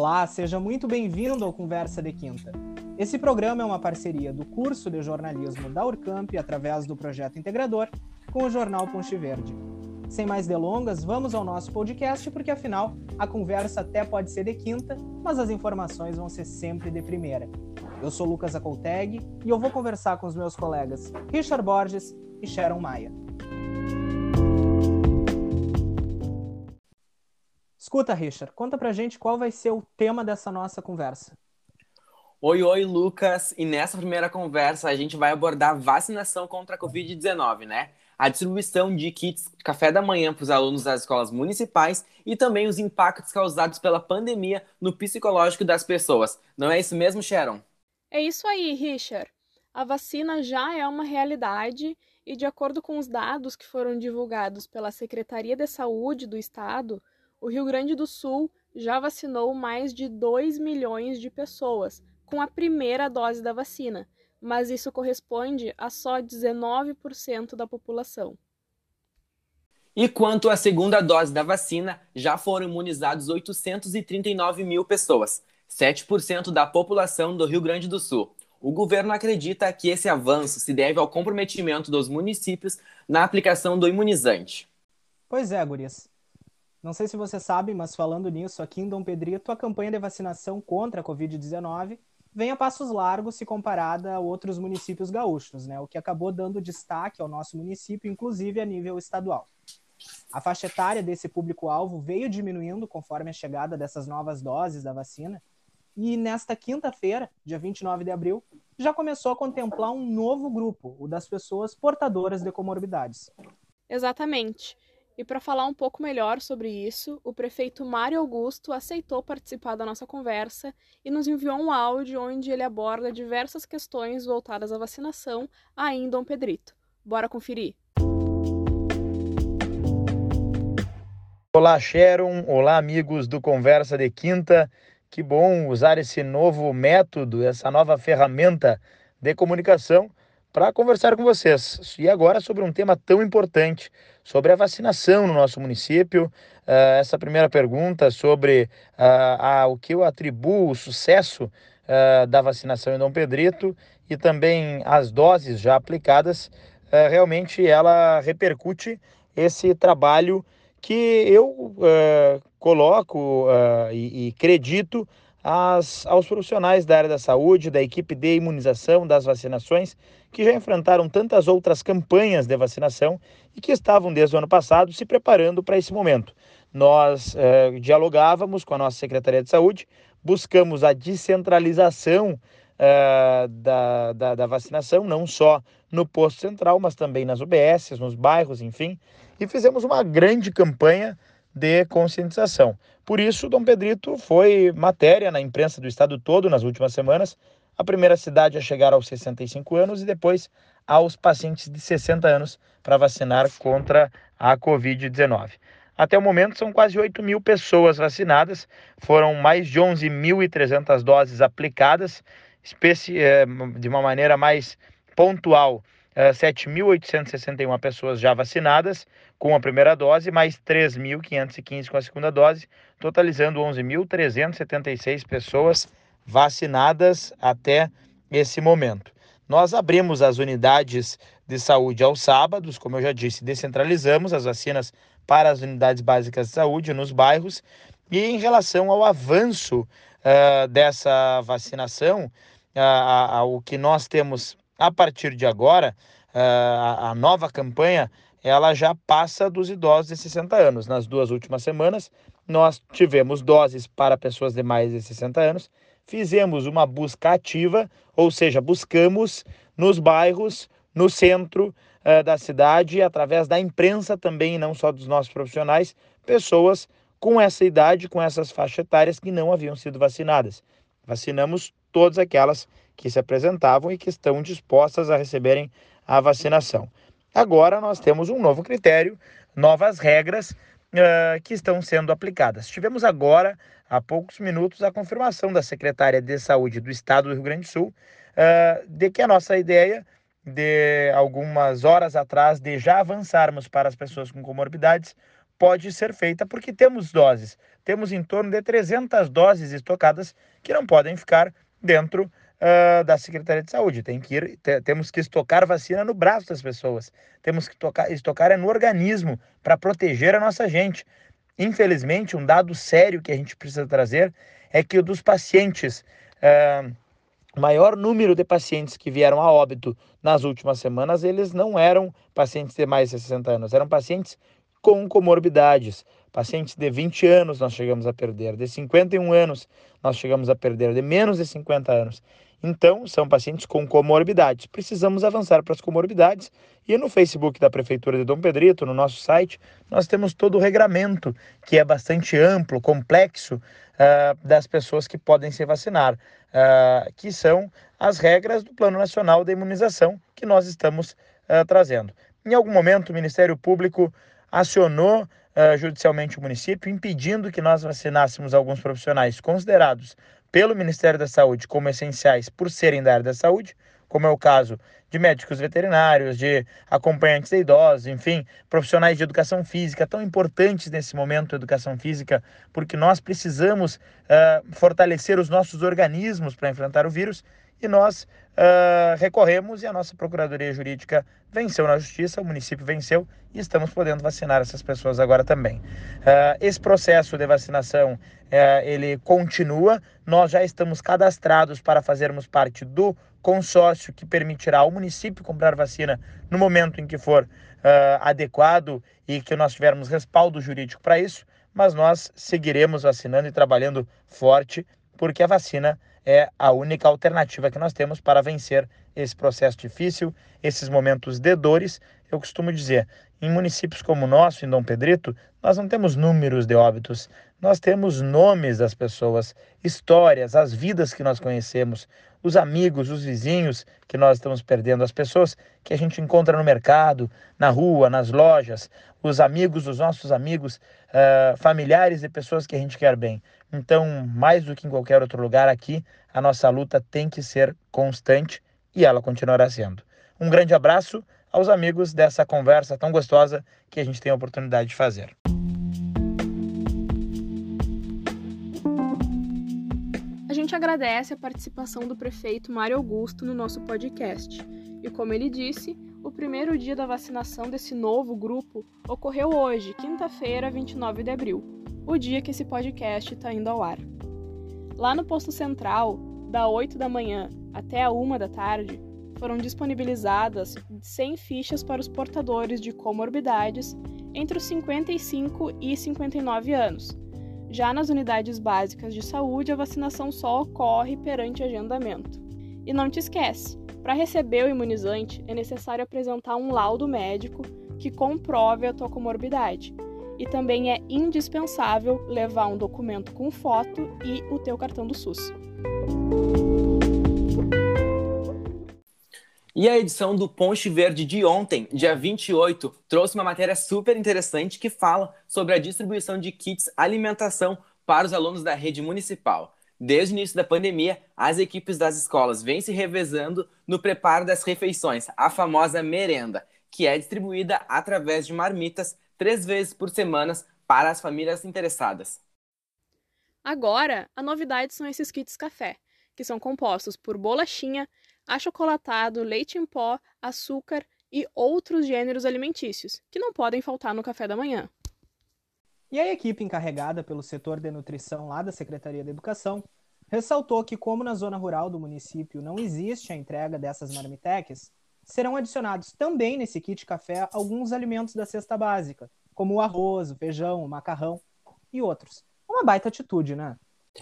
Olá, seja muito bem-vindo ao Conversa de Quinta. Esse programa é uma parceria do curso de jornalismo da Urcamp através do projeto integrador com o jornal Ponte Verde. Sem mais delongas, vamos ao nosso podcast, porque afinal a conversa até pode ser de quinta, mas as informações vão ser sempre de primeira. Eu sou Lucas Acolteg e eu vou conversar com os meus colegas Richard Borges e Sharon Maia. Escuta, Richard, conta pra gente qual vai ser o tema dessa nossa conversa. Oi, oi, Lucas. E nessa primeira conversa a gente vai abordar vacinação contra a Covid-19, né? A distribuição de kits de café da manhã para os alunos das escolas municipais e também os impactos causados pela pandemia no psicológico das pessoas. Não é isso mesmo, Sharon? É isso aí, Richard. A vacina já é uma realidade e, de acordo com os dados que foram divulgados pela Secretaria de Saúde do Estado, o Rio Grande do Sul já vacinou mais de 2 milhões de pessoas com a primeira dose da vacina, mas isso corresponde a só 19% da população. E quanto à segunda dose da vacina, já foram imunizados 839 mil pessoas, 7% da população do Rio Grande do Sul. O governo acredita que esse avanço se deve ao comprometimento dos municípios na aplicação do imunizante. Pois é, Gurias. Não sei se você sabe, mas falando nisso, aqui em Dom Pedrito, a campanha de vacinação contra a Covid-19 vem a passos largos se comparada a outros municípios gaúchos, né? o que acabou dando destaque ao nosso município, inclusive a nível estadual. A faixa etária desse público-alvo veio diminuindo conforme a chegada dessas novas doses da vacina, e nesta quinta-feira, dia 29 de abril, já começou a contemplar um novo grupo, o das pessoas portadoras de comorbidades. Exatamente. E para falar um pouco melhor sobre isso, o prefeito Mário Augusto aceitou participar da nossa conversa e nos enviou um áudio onde ele aborda diversas questões voltadas à vacinação em Dom Pedrito. Bora conferir! Olá, Sharon. Olá, amigos do Conversa de Quinta. Que bom usar esse novo método, essa nova ferramenta de comunicação para conversar com vocês. E agora sobre um tema tão importante, sobre a vacinação no nosso município. Uh, essa primeira pergunta sobre uh, a, o que eu atribuo o sucesso uh, da vacinação em Dom Pedrito e também as doses já aplicadas, realmente ela repercute esse trabalho que eu coloco e, e acredito aos profissionais da área da saúde, da equipe de imunização, das vacinações, que já enfrentaram tantas outras campanhas de vacinação e que estavam desde o ano passado se preparando para esse momento. Nós eh, dialogávamos com a nossa Secretaria de Saúde, buscamos a descentralização eh, da, da, da vacinação, não só no posto central, mas também nas UBSs, nos bairros, enfim, e fizemos uma grande campanha de conscientização. Por isso, Dom Pedrito foi matéria na imprensa do estado todo nas últimas semanas, a primeira cidade a chegar aos 65 anos e depois aos pacientes de 60 anos para vacinar contra a Covid-19. Até o momento, são quase 8 mil pessoas vacinadas, foram mais de 11.300 doses aplicadas, eh, de uma maneira mais pontual 7.861 eh, pessoas já vacinadas com a primeira dose, mais 3.515 com a segunda dose, totalizando 11.376 pessoas vacinadas até esse momento. Nós abrimos as unidades de saúde aos sábados, como eu já disse, descentralizamos as vacinas para as unidades básicas de saúde nos bairros. E em relação ao avanço uh, dessa vacinação, uh, uh, o que nós temos a partir de agora, a, a nova campanha ela já passa dos idosos de 60 anos. Nas duas últimas semanas, nós tivemos doses para pessoas de mais de 60 anos, fizemos uma busca ativa, ou seja, buscamos nos bairros, no centro uh, da cidade, através da imprensa também, não só dos nossos profissionais, pessoas com essa idade, com essas faixas etárias que não haviam sido vacinadas. Vacinamos todas aquelas que se apresentavam e que estão dispostas a receberem a vacinação. Agora nós temos um novo critério, novas regras uh, que estão sendo aplicadas. Tivemos agora, há poucos minutos, a confirmação da secretária de Saúde do Estado do Rio Grande do Sul uh, de que a nossa ideia de algumas horas atrás de já avançarmos para as pessoas com comorbidades pode ser feita porque temos doses. Temos em torno de 300 doses estocadas que não podem ficar dentro uh, da Secretaria de Saúde. Tem que ir, temos que estocar vacina no braço das pessoas. Temos que tocar, estocar é no organismo para proteger a nossa gente. Infelizmente, um dado sério que a gente precisa trazer é que o dos pacientes, uh, maior número de pacientes que vieram a óbito nas últimas semanas, eles não eram pacientes de mais de 60 anos, eram pacientes com comorbidades. Pacientes de 20 anos nós chegamos a perder, de 51 anos nós chegamos a perder, de menos de 50 anos. Então, são pacientes com comorbidades. Precisamos avançar para as comorbidades e no Facebook da Prefeitura de Dom Pedrito, no nosso site, nós temos todo o regramento, que é bastante amplo, complexo, uh, das pessoas que podem se vacinar, uh, que são as regras do Plano Nacional de Imunização que nós estamos uh, trazendo. Em algum momento, o Ministério Público acionou judicialmente o município, impedindo que nós vacinássemos alguns profissionais considerados pelo Ministério da Saúde como essenciais por serem da área da saúde, como é o caso de médicos veterinários, de acompanhantes de idosos, enfim, profissionais de educação física, tão importantes nesse momento, educação física, porque nós precisamos uh, fortalecer os nossos organismos para enfrentar o vírus e nós uh, recorremos e a nossa Procuradoria Jurídica venceu na Justiça, o município venceu e estamos podendo vacinar essas pessoas agora também. Uh, esse processo de vacinação, uh, ele continua, nós já estamos cadastrados para fazermos parte do consórcio que permitirá ao município comprar vacina no momento em que for adequado e que nós tivermos respaldo jurídico para isso, mas nós seguiremos vacinando e trabalhando forte, porque a vacina é a única alternativa que nós temos para vencer esse processo difícil, esses momentos de dores. Eu costumo dizer, em municípios como o nosso, em Dom Pedrito, nós não temos números de óbitos, nós temos nomes das pessoas, histórias, as vidas que nós conhecemos, os amigos, os vizinhos que nós estamos perdendo, as pessoas que a gente encontra no mercado, na rua, nas lojas, os amigos dos nossos amigos, uh, familiares e pessoas que a gente quer bem. Então, mais do que em qualquer outro lugar aqui, a nossa luta tem que ser constante e ela continuará sendo. Um grande abraço aos amigos dessa conversa tão gostosa que a gente tem a oportunidade de fazer. A gente agradece a participação do prefeito Mário Augusto no nosso podcast. E como ele disse, o primeiro dia da vacinação desse novo grupo ocorreu hoje, quinta-feira, 29 de abril, o dia que esse podcast está indo ao ar. Lá no posto central, da 8 da manhã até a 1 da tarde, foram disponibilizadas 100 fichas para os portadores de comorbidades entre os 55 e 59 anos. Já nas unidades básicas de saúde, a vacinação só ocorre perante agendamento. E não te esquece, para receber o imunizante é necessário apresentar um laudo médico que comprove a tua comorbidade. E também é indispensável levar um documento com foto e o teu cartão do SUS. E a edição do Ponte Verde de ontem, dia 28, trouxe uma matéria super interessante que fala sobre a distribuição de kits alimentação para os alunos da rede municipal. Desde o início da pandemia, as equipes das escolas vêm se revezando no preparo das refeições, a famosa merenda, que é distribuída através de marmitas três vezes por semana para as famílias interessadas. Agora, a novidade são esses kits café, que são compostos por bolachinha, achocolatado, leite em pó, açúcar e outros gêneros alimentícios, que não podem faltar no café da manhã. E a equipe encarregada pelo setor de nutrição lá da Secretaria de Educação ressaltou que, como na zona rural do município não existe a entrega dessas marmiteques, serão adicionados também nesse kit café alguns alimentos da cesta básica, como o arroz, o feijão, o macarrão e outros. Uma baita atitude, né?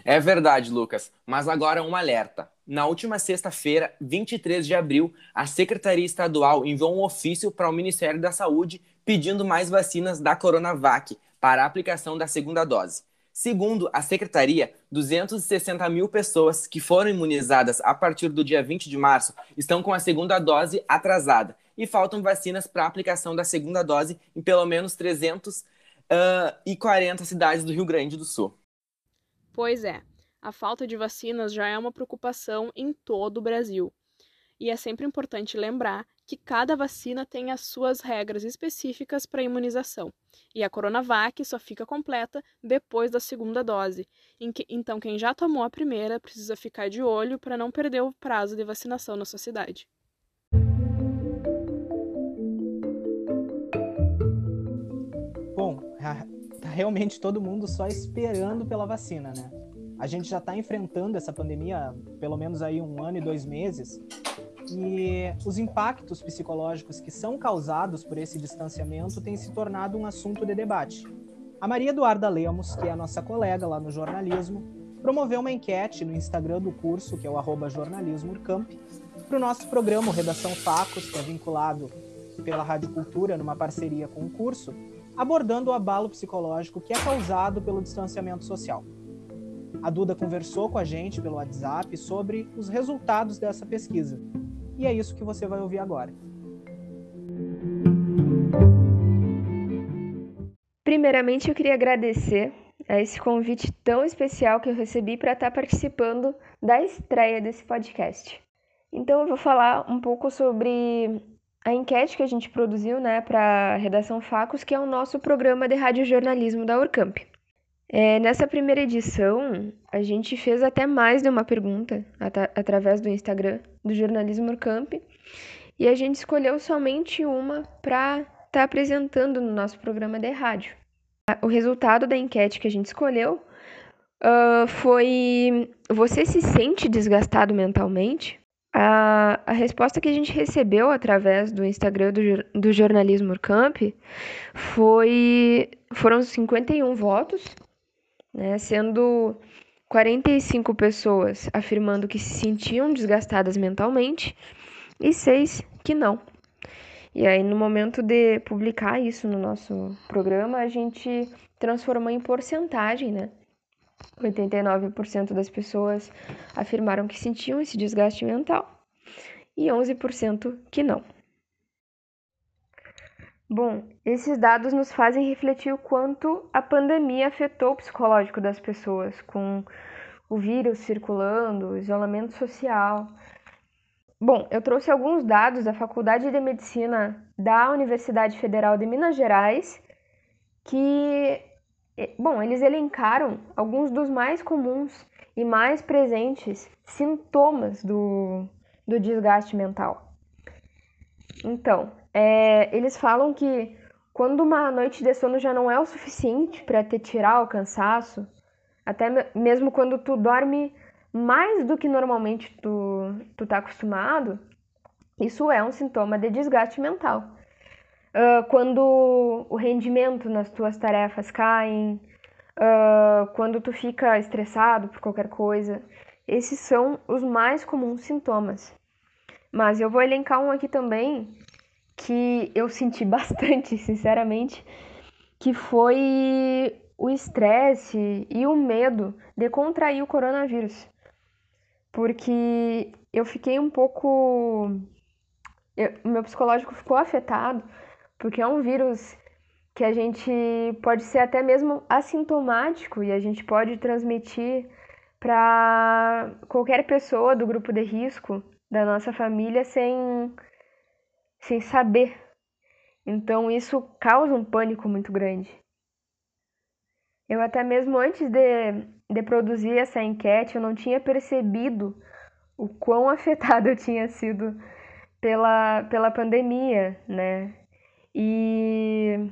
É verdade, Lucas. Mas agora um alerta. Na última sexta-feira, 23 de abril, a Secretaria Estadual enviou um ofício para o Ministério da Saúde pedindo mais vacinas da Coronavac para a aplicação da segunda dose. Segundo a Secretaria, 260 mil pessoas que foram imunizadas a partir do dia 20 de março estão com a segunda dose atrasada e faltam vacinas para aplicação da segunda dose em pelo menos 340 uh, cidades do Rio Grande do Sul. Pois é, a falta de vacinas já é uma preocupação em todo o Brasil. E é sempre importante lembrar que cada vacina tem as suas regras específicas para imunização, e a Coronavac só fica completa depois da segunda dose. Que, então, quem já tomou a primeira precisa ficar de olho para não perder o prazo de vacinação na sua cidade. Bom, tá realmente todo mundo só esperando pela vacina, né? A gente já está enfrentando essa pandemia pelo menos aí um ano e dois meses e os impactos psicológicos que são causados por esse distanciamento têm se tornado um assunto de debate. A Maria Eduarda Lemos, que é a nossa colega lá no jornalismo, promoveu uma enquete no Instagram do curso, que é o jornalismourcamp, para o nosso programa Redação Facos, que é vinculado pela Rádio Cultura numa parceria com o curso, abordando o abalo psicológico que é causado pelo distanciamento social. A Duda conversou com a gente pelo WhatsApp sobre os resultados dessa pesquisa e é isso que você vai ouvir agora. Primeiramente, eu queria agradecer a esse convite tão especial que eu recebi para estar participando da estreia desse podcast. Então, eu vou falar um pouco sobre a enquete que a gente produziu né, para a Redação Facos, que é o nosso programa de radiojornalismo da Urcamp. É, nessa primeira edição, a gente fez até mais de uma pergunta at através do Instagram do Jornalismo Camp e a gente escolheu somente uma para estar tá apresentando no nosso programa de rádio. O resultado da enquete que a gente escolheu uh, foi: Você se sente desgastado mentalmente? A, a resposta que a gente recebeu através do Instagram do, do Jornalismo Camp foi, foram 51 votos né, sendo 45 pessoas afirmando que se sentiam desgastadas mentalmente e seis que não. E aí, no momento de publicar isso no nosso programa, a gente transformou em porcentagem, né? 89% das pessoas afirmaram que sentiam esse desgaste mental e 11% que não. Bom, esses dados nos fazem refletir o quanto a pandemia afetou o psicológico das pessoas, com o vírus circulando, o isolamento social. Bom, eu trouxe alguns dados da Faculdade de Medicina da Universidade Federal de Minas Gerais, que, bom, eles elencaram alguns dos mais comuns e mais presentes sintomas do, do desgaste mental. Então, é, eles falam que quando uma noite de sono já não é o suficiente para te tirar o cansaço, até mesmo quando tu dorme mais do que normalmente tu, tu tá acostumado, isso é um sintoma de desgaste mental. Uh, quando o rendimento nas tuas tarefas caem, uh, quando tu fica estressado por qualquer coisa, esses são os mais comuns sintomas. Mas eu vou elencar um aqui também que eu senti bastante, sinceramente, que foi o estresse e o medo de contrair o coronavírus. Porque eu fiquei um pouco. O meu psicológico ficou afetado, porque é um vírus que a gente pode ser até mesmo assintomático e a gente pode transmitir para qualquer pessoa do grupo de risco da nossa família sem sem saber. Então isso causa um pânico muito grande. Eu até mesmo antes de, de produzir essa enquete, eu não tinha percebido o quão afetado eu tinha sido pela, pela pandemia, né? E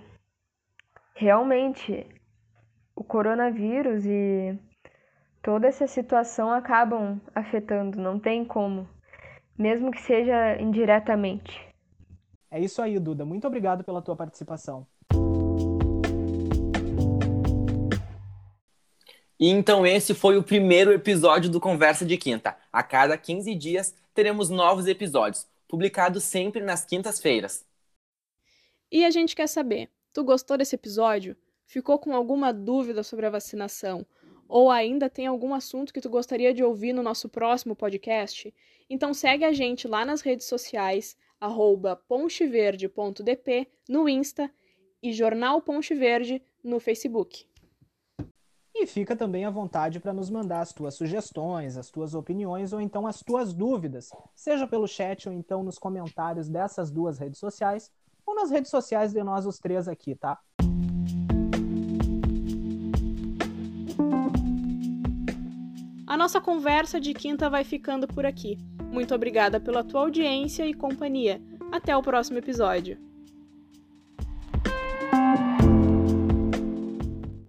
realmente o coronavírus e toda essa situação acabam afetando, não tem como, mesmo que seja indiretamente. É isso aí, Duda. Muito obrigado pela tua participação. E então esse foi o primeiro episódio do Conversa de Quinta. A cada 15 dias teremos novos episódios, publicados sempre nas quintas-feiras. E a gente quer saber, tu gostou desse episódio? Ficou com alguma dúvida sobre a vacinação? Ou ainda tem algum assunto que tu gostaria de ouvir no nosso próximo podcast? Então segue a gente lá nas redes sociais, arroba poncheverde.dp no Insta e Jornal Ponche Verde no Facebook. E fica também à vontade para nos mandar as tuas sugestões, as tuas opiniões ou então as tuas dúvidas, seja pelo chat ou então nos comentários dessas duas redes sociais ou nas redes sociais de nós os três aqui, tá? A nossa conversa de quinta vai ficando por aqui. Muito obrigada pela tua audiência e companhia. Até o próximo episódio.